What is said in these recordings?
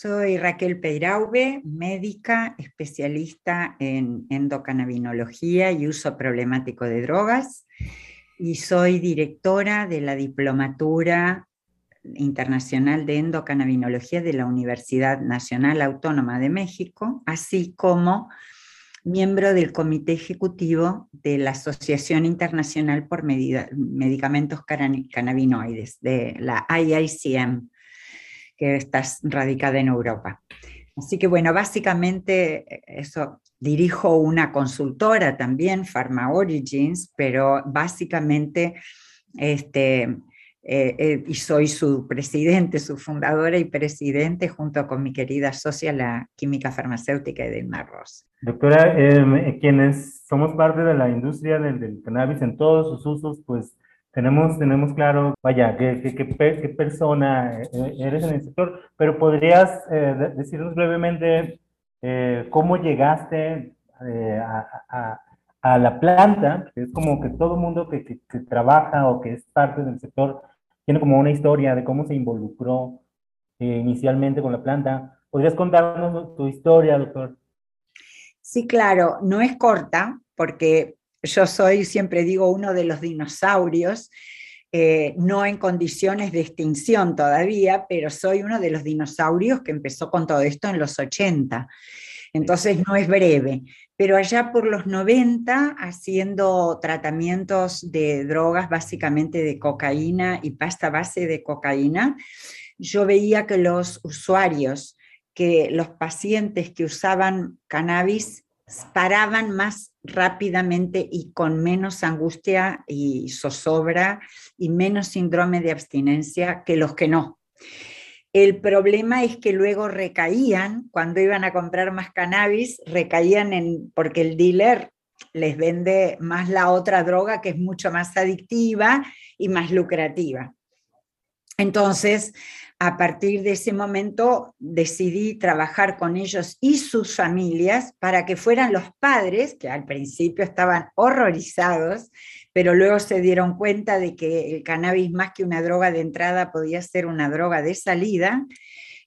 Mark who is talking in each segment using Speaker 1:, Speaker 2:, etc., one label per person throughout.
Speaker 1: Soy Raquel Peiraube, médica especialista en endocannabinología y uso problemático de drogas, y soy directora de la Diplomatura Internacional de Endocannabinología de la Universidad Nacional Autónoma de México, así como miembro del Comité Ejecutivo de la Asociación Internacional por Medicamentos Cannabinoides, de la IICM, que está radicada en Europa. Así que bueno, básicamente eh, eso, dirijo una consultora también, Pharma Origins, pero básicamente este, eh, eh, y soy su presidente, su fundadora y presidente, junto con mi querida socia, la química farmacéutica Edelma Ross.
Speaker 2: Doctora, em, quienes somos parte de la industria del, del, cannabis en todos sus usos, pues tenemos, tenemos claro, vaya, qué, qué, persona eh, eres en el sector, pero podrías decirnos brevemente cómo llegaste a, a, la planta, que es como que todo mundo que, que, que, trabaja o que es parte del sector tiene como una historia de cómo se involucró eh, inicialmente con la planta. ¿Podrías contarnos tu historia, doctor?
Speaker 1: Sí, claro, no es corta, porque yo soy, siempre digo, uno de los dinosaurios, eh, no en condiciones de extinción todavía, pero soy uno de los dinosaurios que empezó con todo esto en los 80. Entonces no es breve, pero allá por los 90, haciendo tratamientos de drogas, básicamente de cocaína y pasta base de cocaína, yo veía que los usuarios, que los pacientes que usaban cannabis paraban más rápidamente y con menos angustia y zozobra y menos síndrome de abstinencia que los que no. El problema es que luego recaían, cuando iban a comprar más cannabis, recaían en, porque el dealer les vende más la otra droga que es mucho más adictiva y más lucrativa. Entonces, a partir de ese momento decidí trabajar con ellos y sus familias para que fueran los padres, que al principio estaban horrorizados, pero luego se dieron cuenta de que el cannabis más que una droga de entrada podía ser una droga de salida.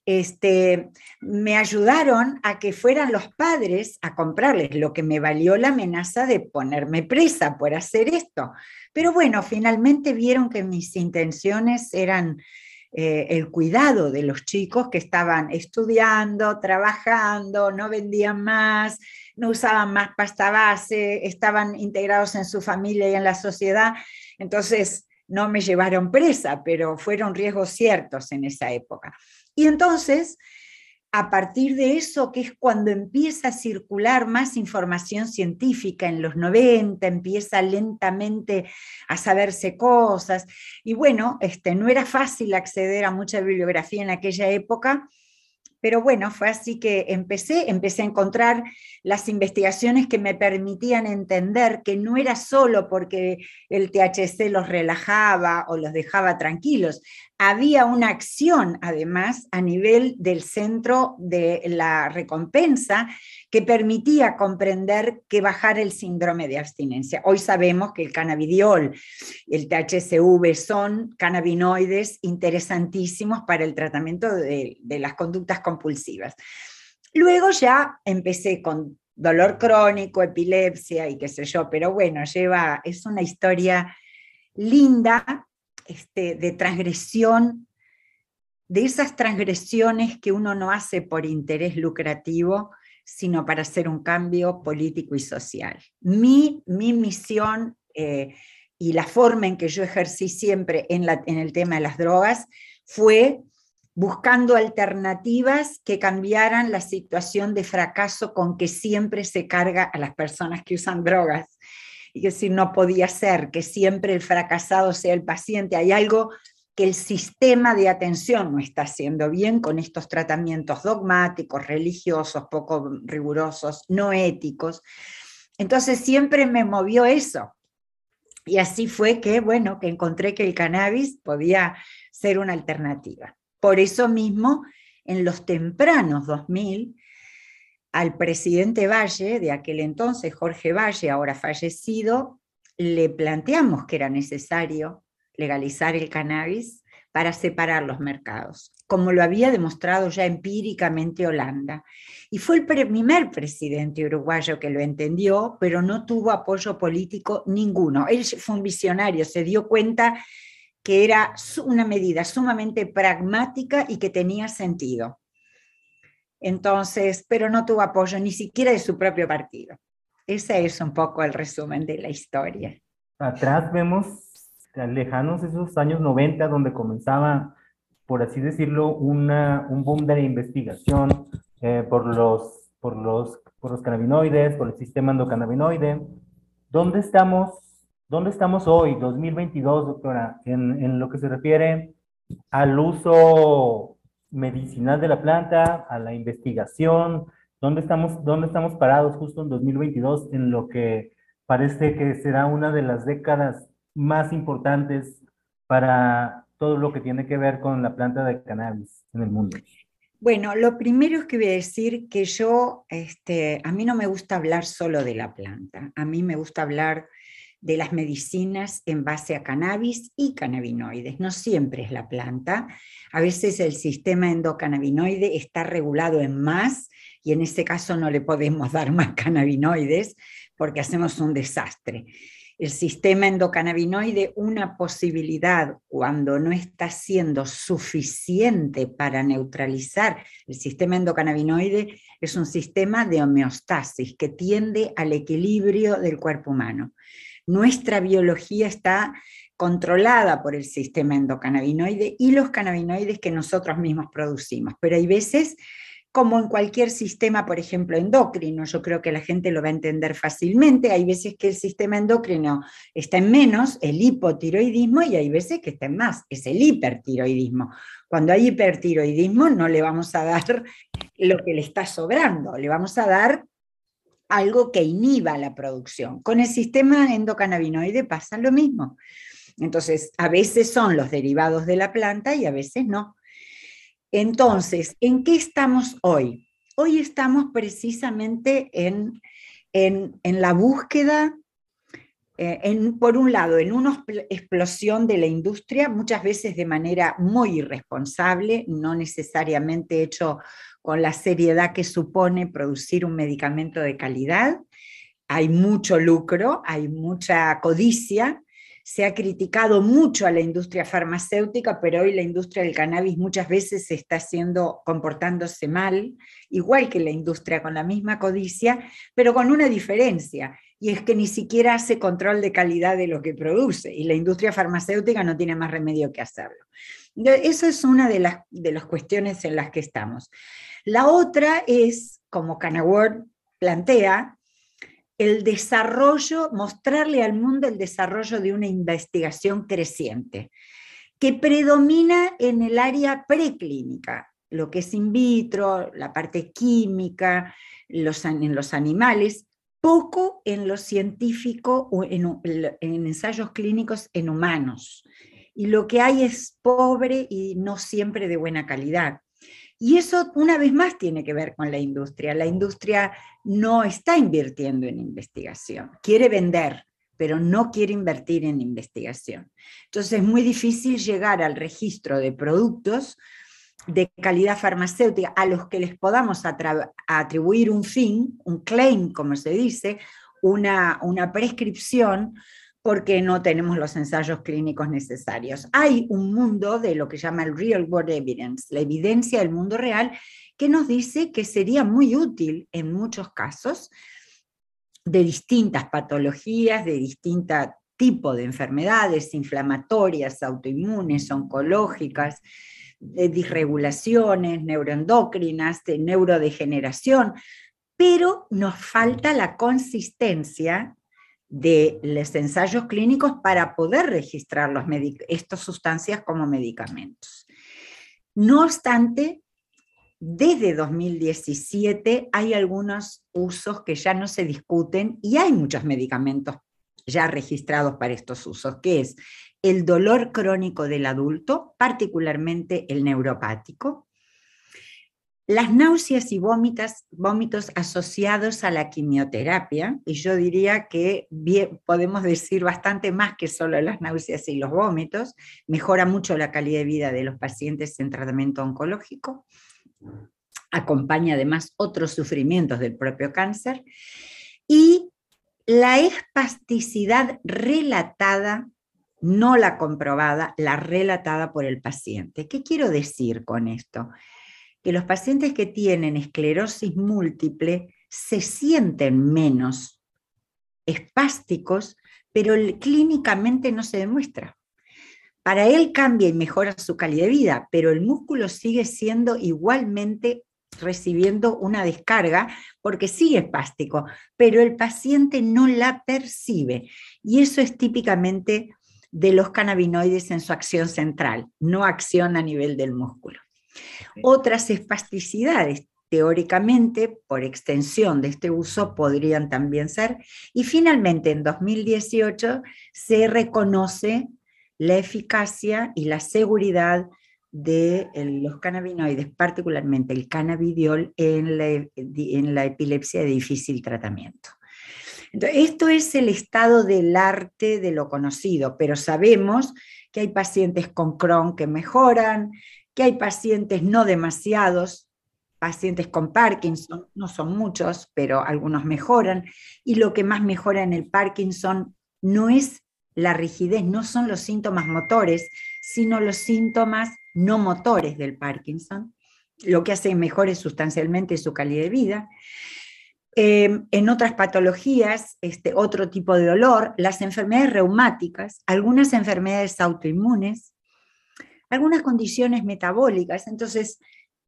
Speaker 1: Este, me ayudaron a que fueran los padres a comprarles, lo que me valió la amenaza de ponerme presa por hacer esto. Pero bueno, finalmente vieron que mis intenciones eran eh, el cuidado de los chicos que estaban estudiando, trabajando, no vendían más, no usaban más pasta base, estaban integrados en su familia y en la sociedad. Entonces, no me llevaron presa, pero fueron riesgos ciertos en esa época. Y entonces a partir de eso, que es cuando empieza a circular más información científica en los 90, empieza lentamente a saberse cosas. Y bueno, este, no era fácil acceder a mucha bibliografía en aquella época, pero bueno, fue así que empecé, empecé a encontrar las investigaciones que me permitían entender que no era solo porque el THC los relajaba o los dejaba tranquilos, había una acción además a nivel del centro de la recompensa que permitía comprender que bajar el síndrome de abstinencia. Hoy sabemos que el cannabidiol, el THCV son cannabinoides interesantísimos para el tratamiento de, de las conductas compulsivas. Luego ya empecé con dolor crónico, epilepsia y qué sé yo, pero bueno, lleva, es una historia linda este, de transgresión, de esas transgresiones que uno no hace por interés lucrativo, sino para hacer un cambio político y social. Mi, mi misión eh, y la forma en que yo ejercí siempre en, la, en el tema de las drogas fue buscando alternativas que cambiaran la situación de fracaso con que siempre se carga a las personas que usan drogas. Y que si no podía ser que siempre el fracasado sea el paciente, hay algo que el sistema de atención no está haciendo bien con estos tratamientos dogmáticos, religiosos, poco rigurosos, no éticos. Entonces siempre me movió eso. Y así fue que, bueno, que encontré que el cannabis podía ser una alternativa. Por eso mismo, en los tempranos 2000, al presidente Valle, de aquel entonces, Jorge Valle, ahora fallecido, le planteamos que era necesario legalizar el cannabis para separar los mercados. como lo había demostrado ya empíricamente Holanda. Y fue el primer presidente uruguayo que lo entendió, pero no tuvo apoyo político ninguno. Él fue un visionario, se dio cuenta que era una medida sumamente pragmática y que tenía sentido. Entonces, pero no tuvo apoyo ni siquiera de su propio partido. Ese es un poco el resumen de la historia.
Speaker 2: Atrás vemos lejanos esos años 90 donde comenzaba, por así decirlo, un boom de investigación eh, por, los, por, los, por los cannabinoides, por el sistema endocannabinoide. ¿Dónde estamos, dónde estamos hoy, 2022, doctora, en lo que se refiere al uso medicinal de la planta, a la investigación? ¿Dónde estamos, dónde estamos parados justo en 2022 en lo que parece que será una de las décadas más importantes para todo lo que tiene que ver con la planta de cannabis en el mundo?
Speaker 1: Bueno, lo primero es que voy a decir que yo, este, a mí no me gusta hablar solo de la planta, a mí me gusta hablar de las medicinas en base a cannabis y cannabinoides. No siempre es la planta. A veces el sistema endocannabinoide está regulado en más y en ese caso no le podemos dar más cannabinoides porque hacemos un desastre el sistema endocannabinoide una posibilidad cuando no está siendo suficiente para neutralizar. El sistema endocannabinoide es un sistema de homeostasis que tiende al equilibrio del cuerpo humano. Nuestra biología está controlada por el sistema endocannabinoide y los cannabinoides que nosotros mismos producimos, pero hay veces como en cualquier sistema, por ejemplo, endocrino. Yo creo que la gente lo va a entender fácilmente. Hay veces que el sistema endocrino está en menos, el hipotiroidismo, y hay veces que está en más, es el hipertiroidismo. Cuando hay hipertiroidismo no le vamos a dar lo que le está sobrando, le vamos a dar algo que inhiba la producción. Con el sistema endocannabinoide pasa lo mismo. Entonces, a veces son los derivados de la planta y a veces no. Entonces, ¿en qué estamos hoy? Hoy estamos precisamente en, la búsqueda, eh, por un lado, en una explosión de la industria, muchas veces de manera muy irresponsable, no necesariamente hecho con la seriedad que supone producir un medicamento de calidad. Hay mucho lucro, hay mucha codicia, se ha criticado mucho a la industria farmacéutica, pero hoy la industria del cannabis muchas veces se está haciendo, comportándose mal, igual que la industria con la misma codicia, pero con una diferencia, y es que ni siquiera hace control de calidad de lo que produce, y la industria farmacéutica no tiene más remedio que hacerlo. Eso es una de las, de cuestiones en las que estamos. La otra es, como Canaward plantea, el desarrollo, mostrarle al mundo el desarrollo de una investigación creciente, que predomina en el área preclínica, lo que es in vitro, la parte química, en los animales, poco en lo científico o en, en ensayos clínicos en humanos. Y lo que hay es pobre y no siempre de buena calidad. Y eso una vez más tiene que ver con la industria. La industria no está invirtiendo en investigación, quiere vender, pero no quiere invertir en investigación. Entonces es muy difícil llegar al registro de productos de calidad farmacéutica a los que les podamos atribuir un fin, un claim, como se dice, una, una prescripción porque no tenemos los ensayos clínicos necesarios. Hay un mundo de lo que llama el real world evidence, la evidencia del mundo real, que nos dice que sería muy útil en muchos casos de distintas patologías, de distintos tipos de enfermedades inflamatorias, autoinmunes, oncológicas, de disregulaciones, neuroendocrinas, de neurodegeneración, pero nos falta la consistencia de los ensayos clínicos para poder registrar estas sustancias como medicamentos. No obstante, desde 2017 hay algunos usos que ya no se discuten y hay muchos medicamentos ya registrados para estos usos, que es el dolor crónico del adulto, particularmente el neuropático, las náuseas y vómitos asociados a la quimioterapia, y yo diría que podemos decir bastante más que solo las náuseas y los vómitos, mejora mucho la calidad de vida de los pacientes en tratamiento oncológico, acompaña además otros sufrimientos del propio cáncer, y la espasticidad relatada, no la comprobada, la relatada por el paciente. ¿Qué quiero decir con esto? que los pacientes que tienen esclerosis múltiple se sienten menos espásticos, pero clínicamente no se demuestra. Para él cambia y mejora su calidad de vida, pero el músculo sigue siendo igualmente recibiendo una descarga porque sigue espástico, pero el paciente no la percibe. Y eso es típicamente de los cannabinoides en su acción central, no acción a nivel del músculo. Otras espasticidades, teóricamente, por extensión de este uso, podrían también ser. Y finalmente, en 2018, se reconoce la eficacia y la seguridad de los cannabinoides, particularmente el cannabidiol, en la, en la epilepsia de difícil tratamiento. Entonces, esto es el estado del arte de lo conocido, pero sabemos que hay pacientes con Crohn que mejoran, que hay pacientes no demasiados, pacientes con Parkinson, no son muchos, pero algunos mejoran, y lo que más mejora en el Parkinson no es la rigidez, no son los síntomas motores, sino los síntomas no motores del Parkinson, lo que hace mejore sustancialmente su calidad de vida. Em, en otras patologías, este, otro tipo de dolor, las enfermedades reumáticas, algunas enfermedades autoinmunes, algunas condiciones metabólicas. Entonces,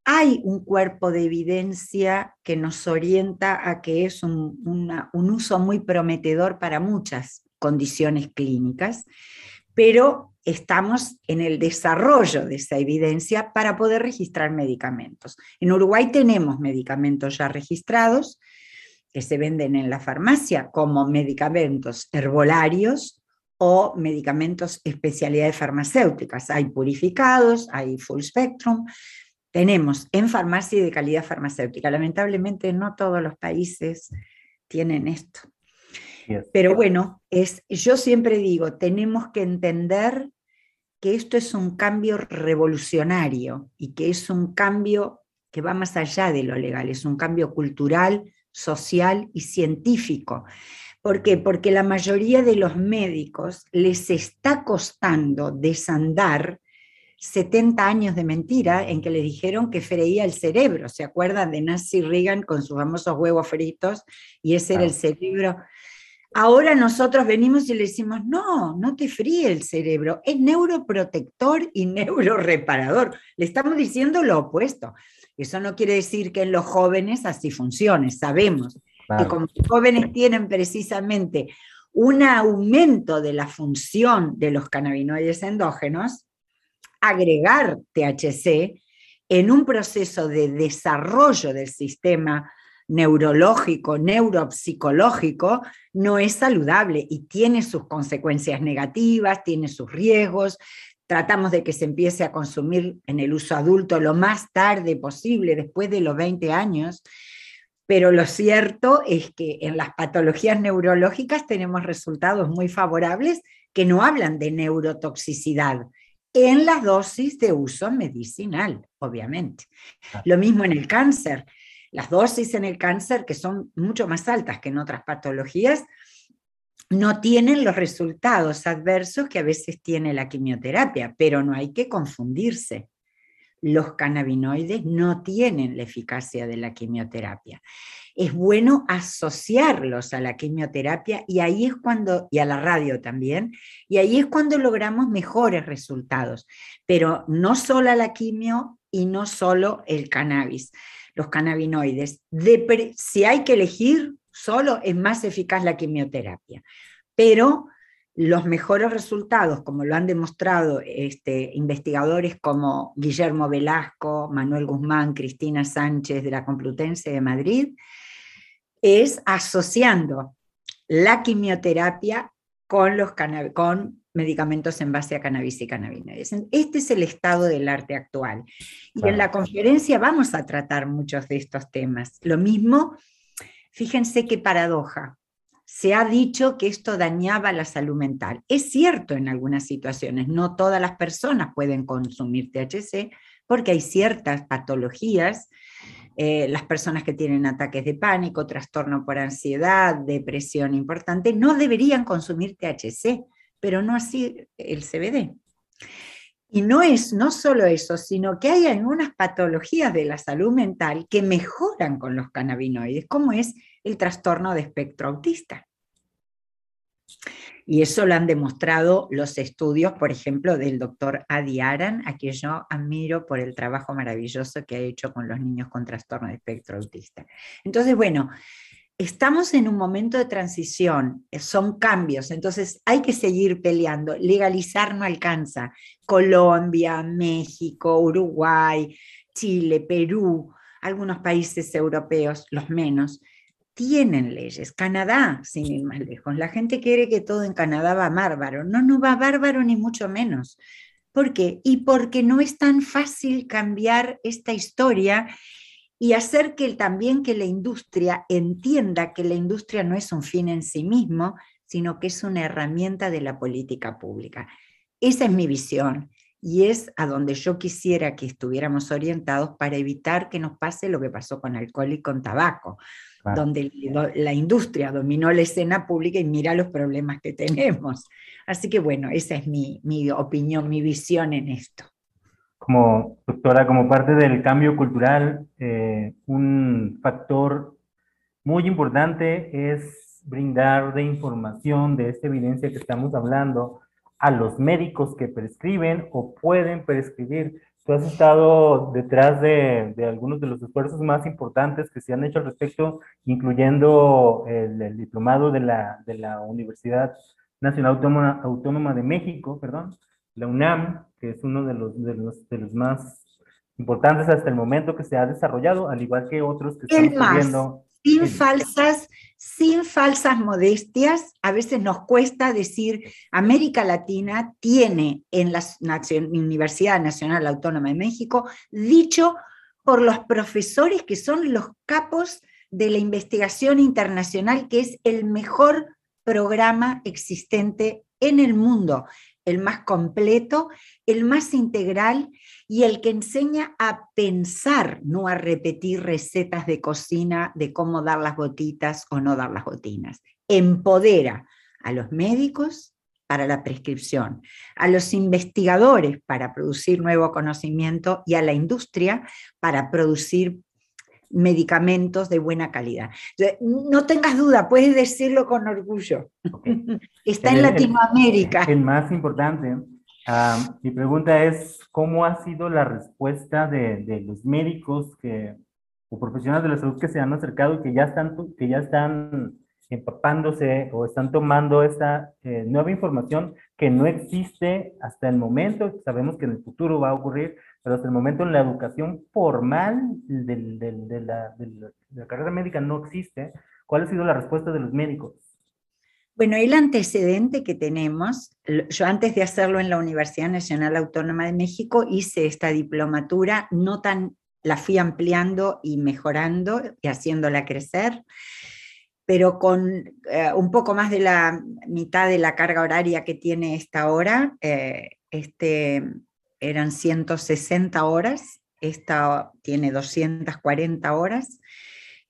Speaker 1: hay un cuerpo de evidencia que nos orienta a que es un, un, uso muy prometedor para muchas condiciones clínicas, pero estamos en el desarrollo de esa evidencia para poder registrar medicamentos. En Uruguay tenemos medicamentos ya registrados que se venden en la farmacia como medicamentos herbolarios o medicamentos especialidades farmacéuticas. Hay purificados, hay full spectrum. Tenemos en farmacia de calidad farmacéutica. Lamentablemente no todos los países tienen esto. Pero bueno, es, yo siempre digo, tenemos que entender que esto es un cambio revolucionario y que es un cambio que va más allá de lo legal, es un cambio cultural, social y científico. ¿Por qué? Porque la mayoría de los médicos les está costando desandar 70 años de mentira en que le dijeron que freía el cerebro. ¿Se acuerdan de Nancy Reagan con sus famosos huevos fritos? Y ese era el cerebro. Ahora nosotros venimos y le decimos, no, no te fríe el cerebro, es neuroprotector y neuroreparador. Le estamos diciendo lo opuesto. Eso no quiere decir que en los jóvenes así funcione, sabemos que como los jóvenes tienen precisamente un aumento de la función de los cannabinoides endógenos, agregar THC en un proceso de desarrollo del sistema neurológico, neuropsicológico, no es saludable y tiene sus consecuencias negativas, tiene sus riesgos. Tratamos de que se empiece a consumir en el uso adulto lo más tarde posible, después de los 20 años, pero lo cierto es que en las patologías neurológicas tenemos resultados muy favorables que no hablan de neurotoxicidad en las dosis de uso medicinal, obviamente. Lo mismo en el cáncer. Las dosis en el cáncer, que son mucho más altas que en otras patologías, no tienen los resultados adversos que a veces tiene la quimioterapia, pero no hay que confundirse. Los cannabinoides no tienen la eficacia de la quimioterapia. Es bueno asociarlos a la quimioterapia y ahí es cuando, y a la radio también, y ahí es cuando logramos mejores resultados, pero no solo la quimio y no solo el cannabis, los cannabinoides. si hay que elegir, solo es más eficaz la quimioterapia, pero los mejores resultados, como lo han demostrado este, investigadores como Guillermo Velasco, Manuel Guzmán, Cristina Sánchez de la Complutense de Madrid, es asociando la quimioterapia con, los con medicamentos en base a cannabis y cannabinoides. Este es el estado del arte actual. Y en la conferencia vamos a tratar muchos de estos temas. Lo mismo, fíjense qué paradoja. Se ha dicho que esto dañaba la salud mental. Es cierto en algunas situaciones, no todas las personas pueden consumir THC porque hay ciertas patologías eh, las personas que tienen ataques de pánico, trastorno por ansiedad, depresión importante, no deberían consumir THC, pero no así el CBD. Y no es no solo eso, sino que hay algunas patologías de la salud mental que mejoran con los cannabinoides, como es el trastorno de espectro autista. Y eso lo han demostrado los estudios, por ejemplo, del doctor Adi Aran, a quien yo admiro por el trabajo maravilloso que ha hecho con los niños con trastorno de espectro autista. Entonces, bueno, estamos en un momento de transición, son cambios, entonces hay que seguir peleando. Legalizar no alcanza. Colombia, México, Uruguay, Chile, Perú, algunos países europeos, los menos, tienen leyes. Canadá, sin ir más lejos. La gente quiere que todo en Canadá va bárbaro. No, no va bárbaro ni mucho menos. ¿Por qué? Y porque no es tan fácil cambiar esta historia y hacer que también que la industria entienda que la industria no es un fin en sí mismo, sino que es una herramienta de la política pública. Esa es mi visión y es a donde yo quisiera que estuviéramos orientados para evitar que nos pase lo que pasó con alcohol y con tabaco donde la industria dominó la escena pública y mira los problemas que tenemos. Así que bueno, esa es mi, opinión, mi visión en esto.
Speaker 2: Como doctora, como parte del cambio cultural, eh, un factor muy importante es brindar de información de esta evidencia que estamos hablando a los médicos que prescriben o pueden prescribir. Tú has estado detrás de, algunos de los esfuerzos más importantes que se han hecho al respecto, incluyendo el, diplomado de la, de la, Universidad Nacional Autónoma, Autónoma, de México, perdón, la UNAM, que es uno de los, de los, de los más importantes hasta el momento que se ha desarrollado, al igual que otros que están
Speaker 1: ocurriendo sin falsas, sin falsas modestias, a veces nos cuesta decir, América Latina tiene en la Universidad Nacional Autónoma de México, dicho por los profesores que son los capos de la investigación internacional, que es el mejor programa existente en el mundo, el más completo, el más integral y el que enseña a pensar, no a repetir recetas de cocina de cómo dar las gotitas o no dar las gotinas. Empodera a los médicos para la prescripción, a los investigadores para producir nuevo conocimiento y a la industria para producir medicamentos de buena calidad. No tengas duda, puedes decirlo con orgullo. Está en Latinoamérica.
Speaker 2: El, más importante, ah, mi pregunta es, ¿cómo ha sido la respuesta de, los médicos que, o profesionales de la salud que se han acercado y que ya están, que ya están empapándose o están tomando esta eh, nueva información que no existe hasta el momento, sabemos que en el futuro va a ocurrir, pero hasta el momento en la educación formal de, la, carrera médica no existe. ¿Cuál ha sido la respuesta de los médicos?
Speaker 1: Bueno, el antecedente que tenemos, yo antes de hacerlo en la Universidad Nacional Autónoma de México hice esta diplomatura, no tan, la fui ampliando y mejorando y haciéndola crecer, pero con eh, un poco más de la mitad de la carga horaria que tiene esta hora, eh, este, eran 160 horas, esta tiene 240 horas.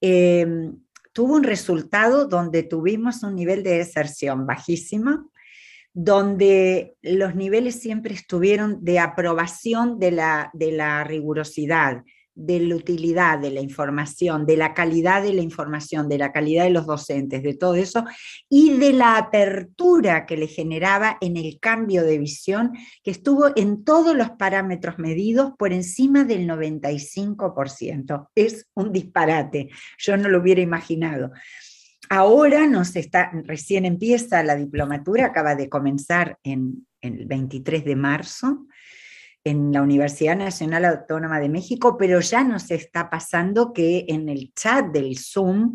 Speaker 1: Em, tuvo un resultado donde tuvimos un nivel de deserción bajísimo, donde los niveles siempre estuvieron de aprobación de la, de la rigurosidad, de la utilidad de la información, de la calidad de la información, de la calidad de los docentes, de todo eso, y de la apertura que le generaba en el cambio de visión, que estuvo en todos los parámetros medidos por encima del 95%. Es un disparate, yo no lo hubiera imaginado. Ahora nos está, recién empieza la diplomatura, acaba de comenzar en, en el 23 de marzo, en la Universidad Nacional Autónoma de México, pero ya nos está pasando que en el chat del Zoom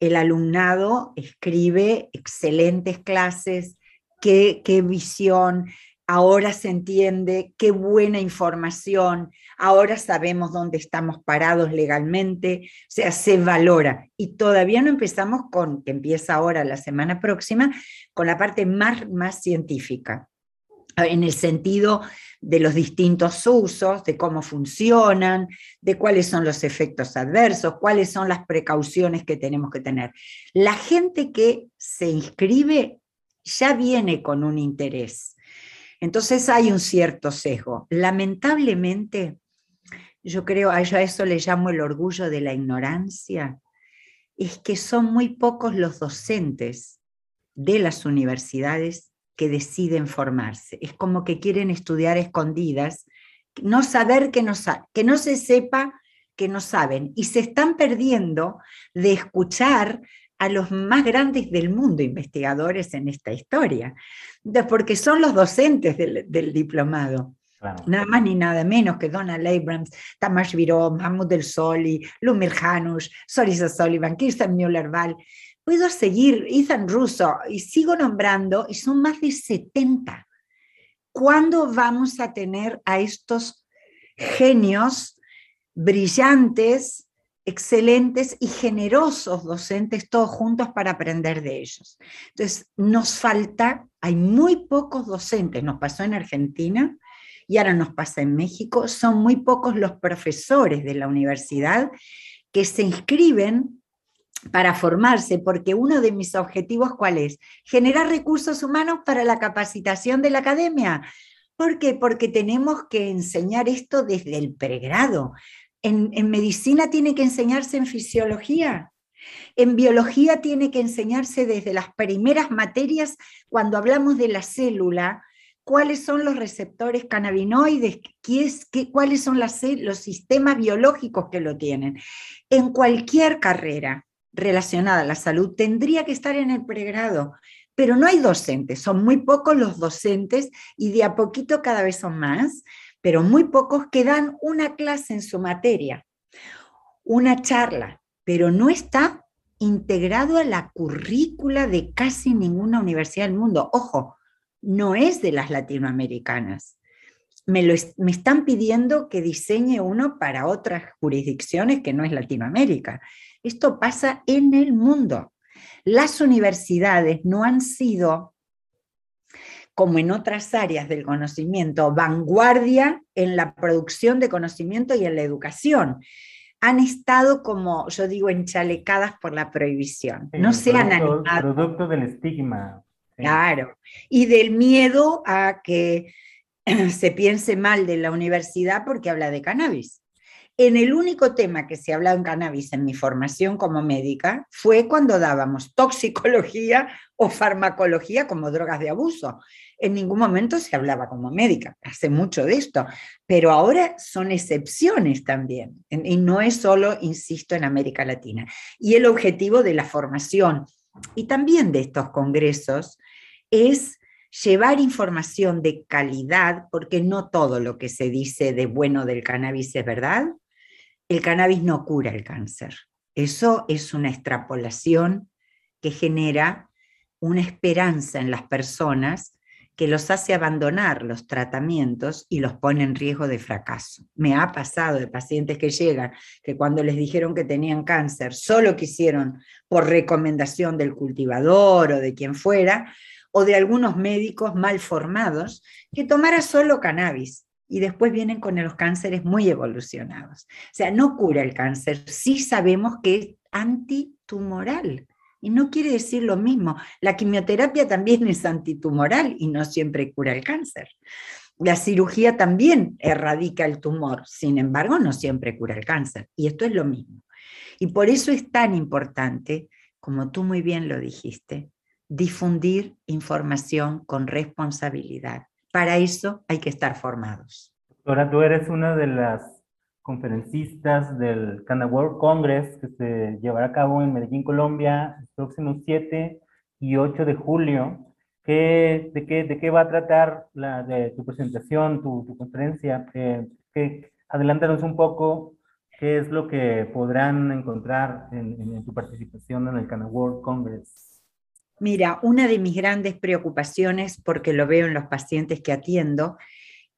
Speaker 1: el alumnado escribe excelentes clases, qué, visión, ahora se entiende, qué buena información, ahora sabemos dónde estamos parados legalmente, o sea, se valora. Y todavía no empezamos con, que empieza ahora la semana próxima, con la parte más, más científica, en el sentido de los distintos usos, de cómo funcionan, de cuáles son los efectos adversos, cuáles son las precauciones que tenemos que tener. La gente que se inscribe ya viene con un interés entonces hay un cierto sesgo. Lamentablemente, yo creo, a eso le llamo el orgullo de la ignorancia, es que son muy pocos los docentes de las universidades que deciden formarse. Es como que quieren estudiar escondidas, no saber que no, que no se sepa que no saben y se están perdiendo de escuchar a los más grandes del mundo investigadores en esta historia, porque son los docentes del, diplomado. Nada más ni nada menos que Donald Abrams, Tamás Viró, Mahmoud Del Soli, Lumir Hanush, Sorisa Sullivan, Kirsten Müller-Val. Puedo seguir, Ethan Russo, y sigo nombrando, y son más de 70. ¿Cuándo vamos a tener a estos genios brillantes excelentes y generosos docentes todos juntos para aprender de ellos. Entonces, nos falta, hay muy pocos docentes, nos pasó en Argentina y ahora nos pasa en México, son muy pocos los profesores de la universidad que se inscriben para formarse, porque uno de mis objetivos, ¿cuál es? Generar recursos humanos para la capacitación de la academia. ¿Por qué? Porque tenemos que enseñar esto desde el pregrado en, medicina tiene que enseñarse en fisiología, en biología tiene que enseñarse desde las primeras materias cuando hablamos de la célula, cuáles son los receptores cannabinoides, qué cuáles son los sistemas biológicos que lo tienen. En cualquier carrera relacionada a la salud tendría que estar en el pregrado, pero no hay docentes, son muy pocos los docentes y de a poquito cada vez son más pero muy pocos que dan una clase en su materia, una charla, pero no está integrado a la currícula de casi ninguna universidad del mundo. Ojo, no es de las latinoamericanas. Me, lo, me están pidiendo que diseñe uno para otras jurisdicciones que no es Latinoamérica. Esto pasa en el mundo. Las universidades no han sido como en otras áreas del conocimiento, vanguardia en la producción de conocimiento y en la educación. Han estado como, yo digo, enchalecadas por la prohibición. no se han animado.
Speaker 2: Producto del estigma.
Speaker 1: Claro. Y del miedo a que se piense mal de la universidad porque habla de cannabis. En el único tema que se ha hablado en cannabis en mi formación como médica fue cuando dábamos toxicología o farmacología como drogas de abuso en ningún momento se hablaba como médica, hace mucho de esto, pero ahora son excepciones también, y no es solo, insisto, en América Latina. Y el objetivo de la formación y también de estos congresos es llevar información de calidad, porque no todo lo que se dice de bueno del cannabis es verdad. El cannabis no cura el cáncer. Eso es una extrapolación que genera una esperanza en las personas que los hace abandonar los tratamientos y los pone en riesgo de fracaso. Me ha pasado de pacientes que llegan, que cuando les dijeron que tenían cáncer, solo quisieron por recomendación del cultivador o de quien fuera, o de algunos médicos mal formados, que tomara solo cannabis y después vienen con los cánceres muy evolucionados. O sea, no cura el cáncer, sí sabemos que es antitumoral. Y no quiere decir lo mismo. La quimioterapia también es antitumoral y no siempre cura el cáncer. La cirugía también erradica el tumor, sin embargo, no siempre cura el cáncer. Y esto es lo mismo. Y por eso es tan importante, como tú muy bien lo dijiste, difundir información con responsabilidad. Para eso hay que estar formados.
Speaker 2: Doctora, tú eres una de las conferencistas del Canada World Congress que se llevará a cabo en Medellín, Colombia, el próximo 7 y 8 de julio. ¿Qué, de, qué, ¿De qué va a tratar tu presentación, tu, conferencia? Eh, adelántanos un poco qué es lo que podrán encontrar en, en, tu participación en el Canada World Congress.
Speaker 1: Mira, una de mis grandes preocupaciones, porque lo veo en los pacientes que atiendo,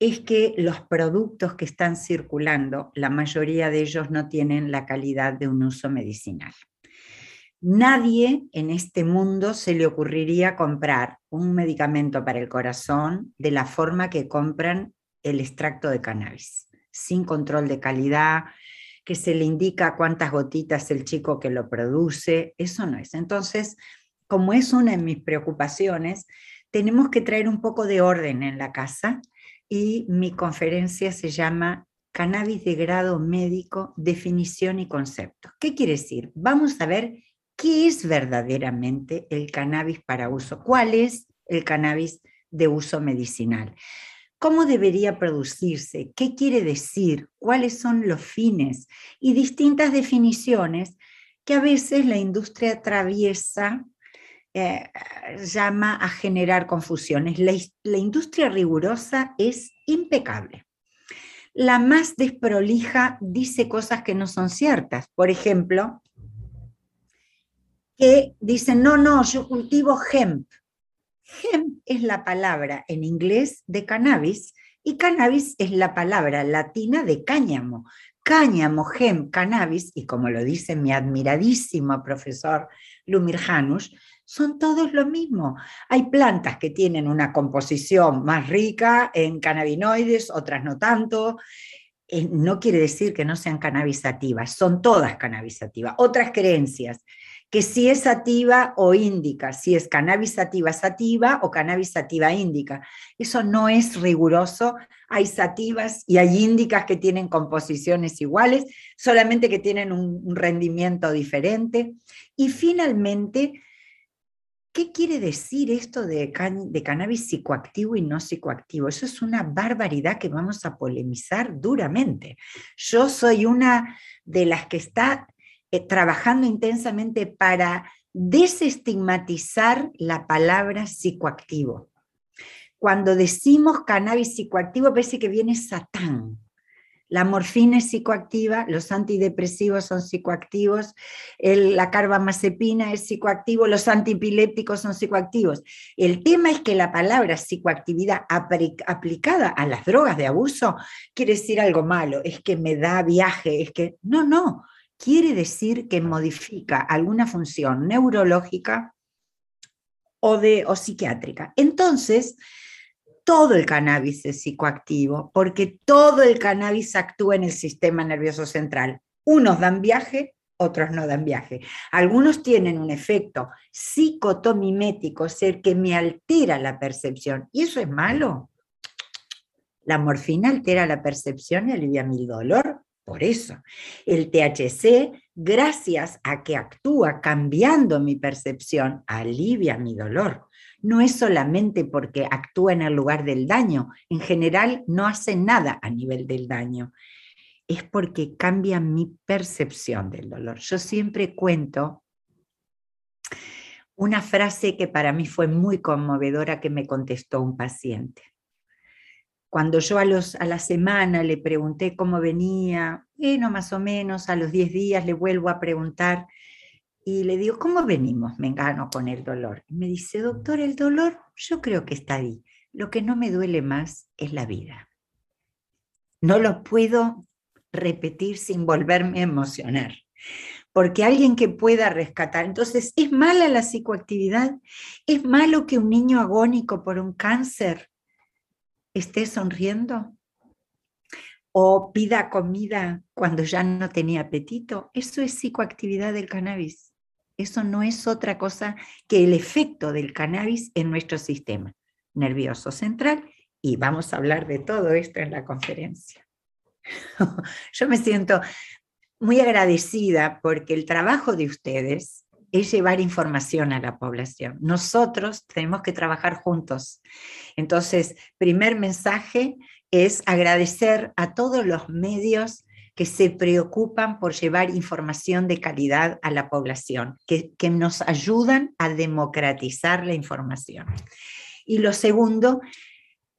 Speaker 1: es que los productos que están circulando, la mayoría de ellos no tienen la calidad de un uso medicinal. Nadie en este mundo se le ocurriría comprar un medicamento para el corazón de la forma que compran el extracto de cannabis, sin control de calidad, que se le indica cuántas gotitas el chico que lo produce, eso no es. Entonces, como es una de mis preocupaciones, tenemos que traer un poco de orden en la casa y mi conferencia se llama Cannabis de grado médico, definición y concepto. ¿Qué quiere decir? Vamos a ver qué es verdaderamente el cannabis para uso, cuál es el cannabis de uso medicinal, cómo debería producirse, qué quiere decir, cuáles son los fines y distintas definiciones que a veces la industria atraviesa eh, llama a generar confusiones. La, industria rigurosa es impecable. La más desprolija dice cosas que no son ciertas. Por ejemplo, que dicen, no, no, yo cultivo hemp. Hemp es la palabra en inglés de cannabis y cannabis es la palabra latina de cáñamo. Cáñamo, hemp, cannabis, y como lo dice mi admiradísimo profesor Lumir Janusz, son todos lo mismo. Hay plantas que tienen una composición más rica en cannabinoides, otras no tanto. Eh, no quiere decir que no sean cannabisativas, son todas cannabisativas. Otras creencias, que si es sativa o índica, si es cannabis sativa o cannabis sativa índica. Eso no es riguroso. Hay sativas y hay índicas que tienen composiciones iguales, solamente que tienen un rendimiento diferente. Y finalmente, ¿Qué quiere decir esto de, de, cannabis psicoactivo y no psicoactivo? Eso es una barbaridad que vamos a polemizar duramente. Yo soy una de las que está eh, trabajando intensamente para desestigmatizar la palabra psicoactivo. Cuando decimos cannabis psicoactivo, parece que viene Satán. La morfina es psicoactiva, los antidepresivos son psicoactivos, la carbamazepina es psicoactivo, los antipilépticos son psicoactivos. El tema es que la palabra psicoactividad aplicada a las drogas de abuso quiere decir algo malo, es que me da viaje, es que no, no, quiere decir que modifica alguna función neurológica o, de, o psiquiátrica. Entonces, todo el cannabis es psicoactivo, porque todo el cannabis actúa en el sistema nervioso central. Unos dan viaje, otros no dan viaje. Algunos tienen un efecto psicotomimético, ser que me altera la percepción. ¿Y eso es malo? La morfina altera la percepción y alivia mi dolor. Por eso, el THC, gracias a que actúa cambiando mi percepción, alivia mi dolor no es solamente porque actúa en el lugar del daño, en general no hace nada a nivel del daño, es porque cambia mi percepción del dolor. Yo siempre cuento una frase que para mí fue muy conmovedora que me contestó un paciente. Cuando yo a, los, a la semana le pregunté cómo venía, bueno, más o menos, a los 10 días le vuelvo a preguntar, y le digo, ¿cómo venimos, me engano con el dolor? Y me dice, doctor, el dolor yo creo que está ahí. Lo que no me duele más es la vida. No lo puedo repetir sin volverme a emocionar. Porque alguien que pueda rescatar, entonces, ¿es mala la psicoactividad? ¿Es malo que un niño agónico por un cáncer esté sonriendo? ¿O pida comida cuando ya no tenía apetito? Eso es psicoactividad del cannabis. Eso no es otra cosa que el efecto del cannabis en nuestro sistema nervioso central y vamos a hablar de todo esto en la conferencia. Yo me siento muy agradecida porque el trabajo de ustedes es llevar información a la población. Nosotros tenemos que trabajar juntos. Entonces, primer mensaje es agradecer a todos los medios que se preocupan por llevar información de calidad a la población, que, nos ayudan a democratizar la información. Y lo segundo,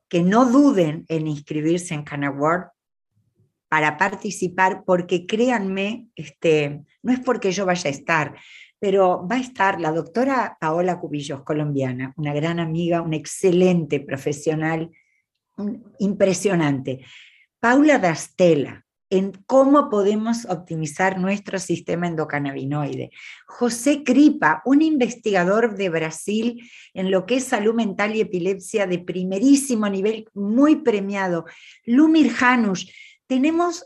Speaker 1: que no duden en inscribirse en CanAward para participar, porque créanme, este, no es porque yo vaya a estar, pero va a estar la doctora Paola Cubillos, colombiana, una gran amiga, una excelente profesional, impresionante. Paula Dastela, en cómo podemos optimizar nuestro sistema endocannabinoide. José Cripa, un investigador de Brasil en lo que es salud mental y epilepsia de primerísimo nivel, muy premiado. Lumir Janusz, tenemos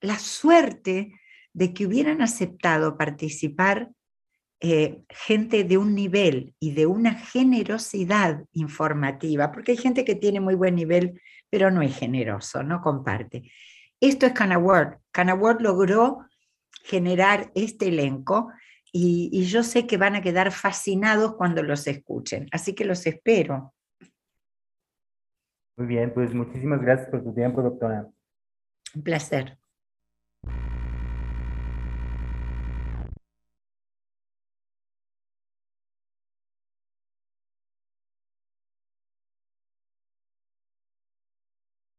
Speaker 1: la suerte de que hubieran aceptado participar eh, gente de un nivel y de una generosidad informativa, porque hay gente que tiene muy buen nivel, pero no es generoso, no comparte. Esto es CanaWord. CanaWord logró generar este elenco y, y yo sé que van a quedar fascinados cuando los escuchen, así que los espero.
Speaker 2: Muy bien, pues muchísimas gracias por tu tiempo, doctora.
Speaker 1: Un placer.